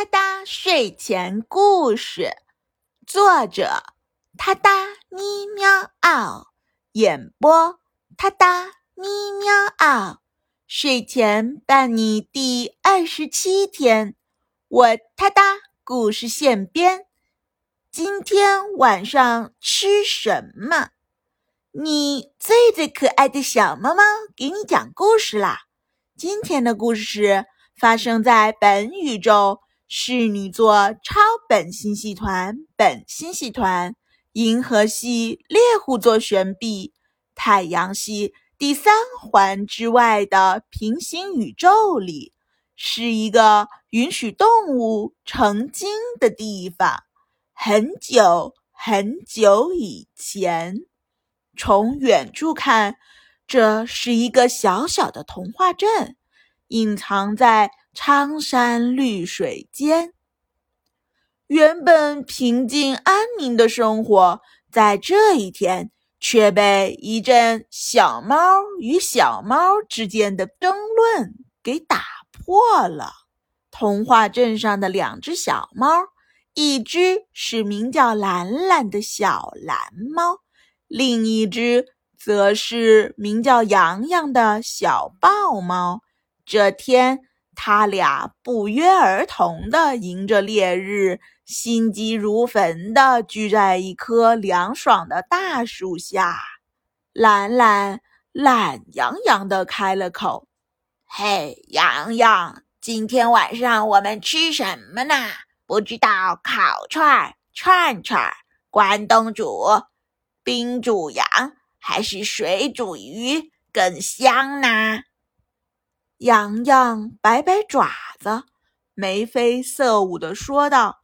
他哒睡前故事，作者他哒咪喵嗷，演播他哒咪喵嗷。睡前伴你第二十七天，我他哒故事现编。今天晚上吃什么？你最最可爱的小猫猫给你讲故事啦！今天的故事发生在本宇宙。侍女座超本星系团、本星系团、银河系猎户座旋臂、太阳系第三环之外的平行宇宙里，是一个允许动物成精的地方。很久很久以前，从远处看，这是一个小小的童话镇，隐藏在。苍山绿水间，原本平静安宁的生活，在这一天却被一阵小猫与小猫之间的争论给打破了。童话镇上的两只小猫，一只是名叫兰兰的小蓝猫，另一只则是名叫洋洋的小豹猫。这天。他俩不约而同地迎着烈日，心急如焚地聚在一棵凉爽的大树下。懒懒懒洋洋地开了口：“嘿，洋洋，今天晚上我们吃什么呢？不知道烤串、串串、关东煮、冰煮羊还是水煮鱼更香呢？”洋洋摆摆爪子，眉飞色舞地说道：“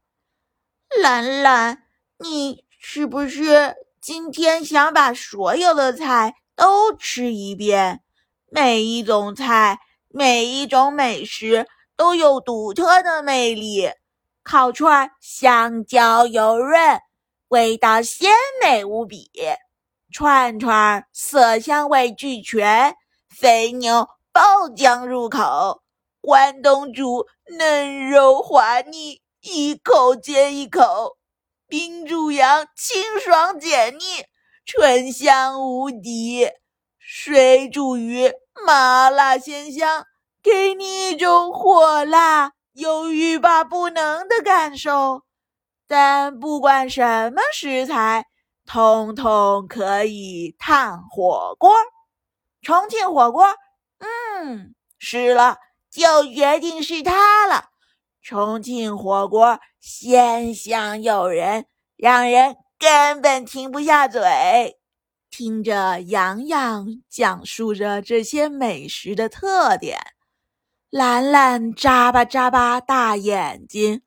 兰兰，你是不是今天想把所有的菜都吃一遍？每一种菜，每一种美食都有独特的魅力。烤串香蕉油润，味道鲜美无比；串串色香味俱全，肥牛。”爆浆入口，关东煮嫩肉滑腻，一口接一口；冰煮羊清爽解腻，醇香无敌；水煮鱼麻辣鲜香，给你一种火辣又欲罢不能的感受。但不管什么食材，通通可以烫火锅。重庆火锅。嗯，是了，就决定是它了。重庆火锅鲜香诱人，让人根本停不下嘴。听着洋洋讲述着这些美食的特点，兰兰眨巴眨巴大眼睛，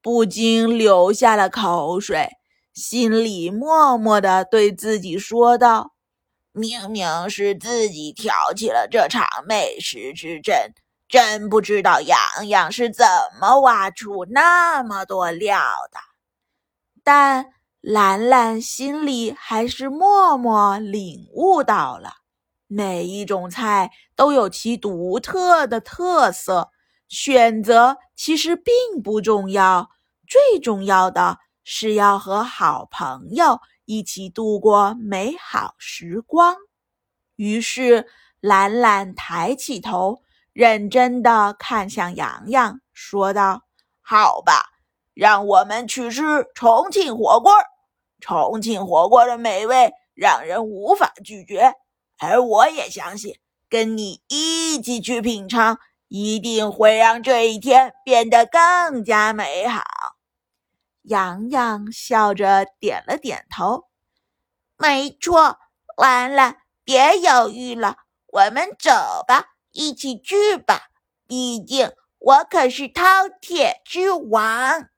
不禁流下了口水，心里默默地对自己说道。明明是自己挑起了这场美食之争，真不知道洋洋是怎么挖出那么多料的。但兰兰心里还是默默领悟到了，每一种菜都有其独特的特色，选择其实并不重要，最重要的是要和好朋友。一起度过美好时光。于是，兰兰抬起头，认真的看向洋洋，说道：“好吧，让我们去吃重庆火锅。重庆火锅的美味让人无法拒绝，而我也相信，跟你一起去品尝，一定会让这一天变得更加美好。”洋洋笑着点了点头，没错，完了，别犹豫了，我们走吧，一起去吧。毕竟我可是饕餮之王。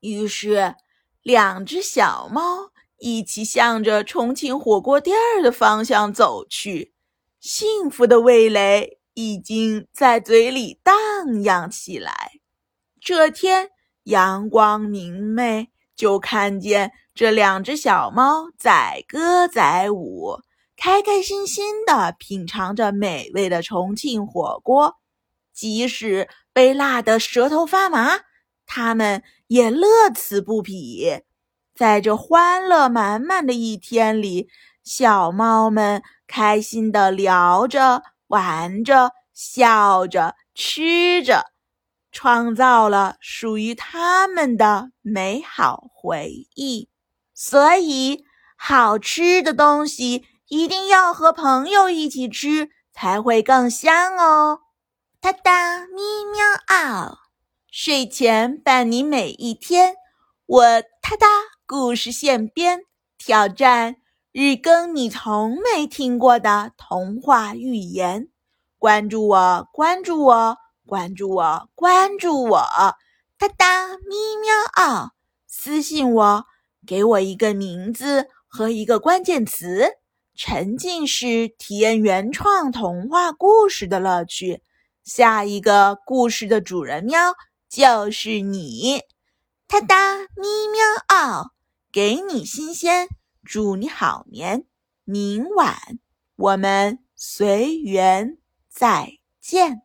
于是，两只小猫一起向着重庆火锅店的方向走去，幸福的味蕾已经在嘴里荡漾起来。这天。阳光明媚，就看见这两只小猫载歌载舞，开开心心地品尝着美味的重庆火锅。即使被辣得舌头发麻，他们也乐此不疲。在这欢乐满满的一天里，小猫们开心地聊着、玩着、笑着、吃着，创造了属于他们的美好回忆。所以，好吃的东西一定要和朋友一起吃，才会更香哦。哒哒咪喵嗷，睡前伴你每一天。我哒哒。故事现编挑战日更你从没听过的童话寓言，关注我，关注我，关注我，关注我，哒哒咪喵嗷，私信我，给我一个名字和一个关键词，沉浸式体验原创童话故事的乐趣。下一个故事的主人喵就是你，哒哒咪喵嗷。给你新鲜，祝你好眠。明晚我们随缘再见。